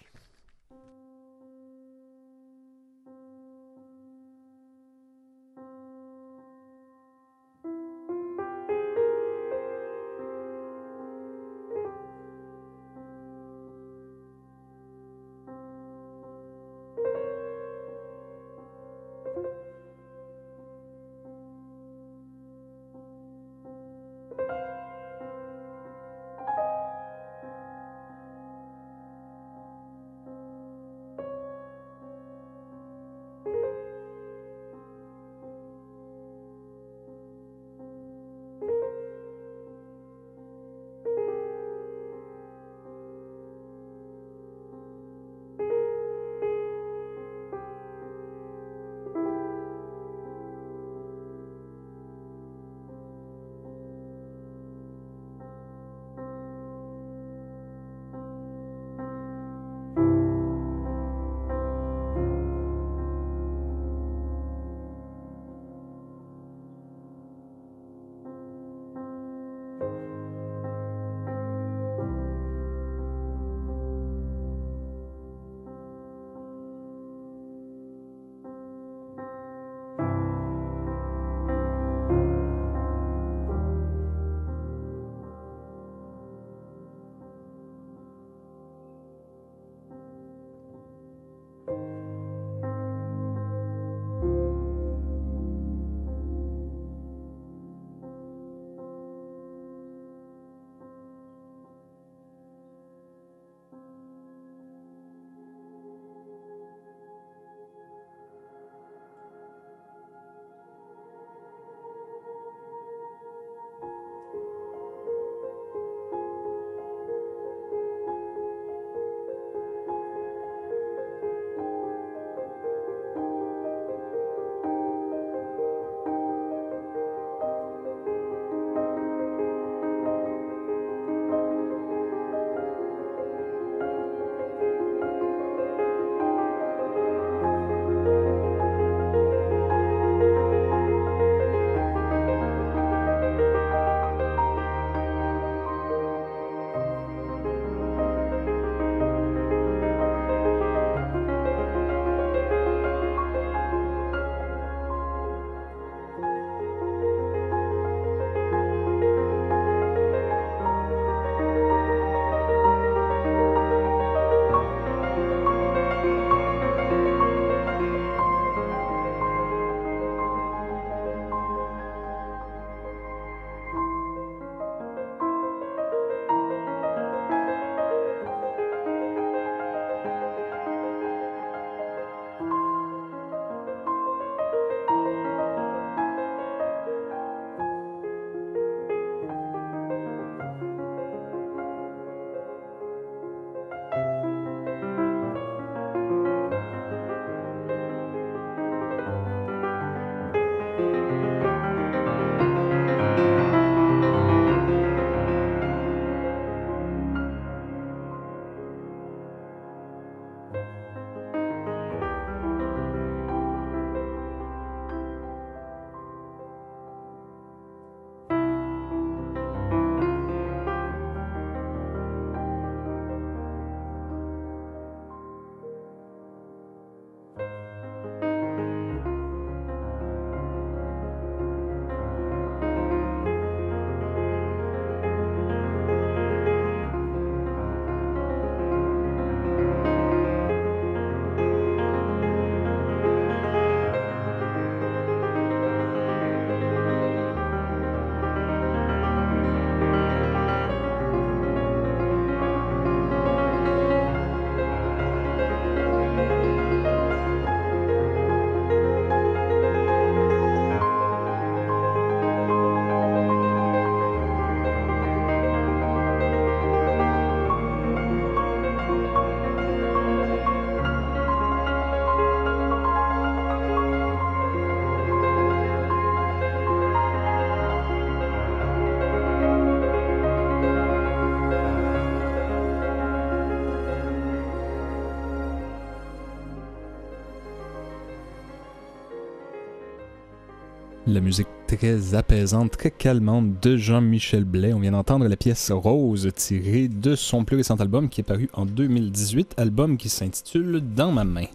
La musique très apaisante, très calmante de Jean-Michel Blais. On vient d'entendre la pièce Rose tirée de son plus récent album qui est paru en 2018, album qui s'intitule Dans ma main.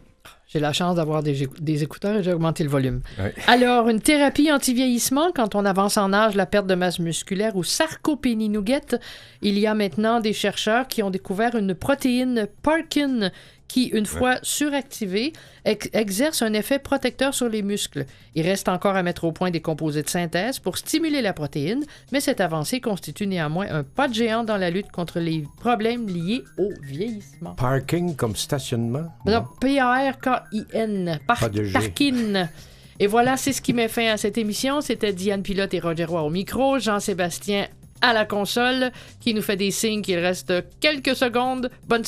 J'ai la chance d'avoir des, écou- des écouteurs et j'ai augmenté le volume. Alors, une thérapie anti-vieillissement, quand on avance en âge, la perte de masse musculaire ou sarcopénie nougat, il y a maintenant des chercheurs qui ont découvert une protéine Parkin qui, une fois suractivée, ex- exerce un effet protecteur sur les muscles. Il reste encore à mettre au point des composés de synthèse pour stimuler la protéine, mais cette avancée constitue néanmoins un pas de géant dans la lutte contre les problèmes liés au vieillissement. Parking comme stationnement? Non, P-A-R-K-I-N. Par- Pas de G. Parkin. Et voilà, c'est ce qui met fin à cette émission. C'était Diane Pilote et Roger Roy au micro, Jean-Sébastien à la console, qui nous fait des signes qu'il reste quelques secondes. Bonne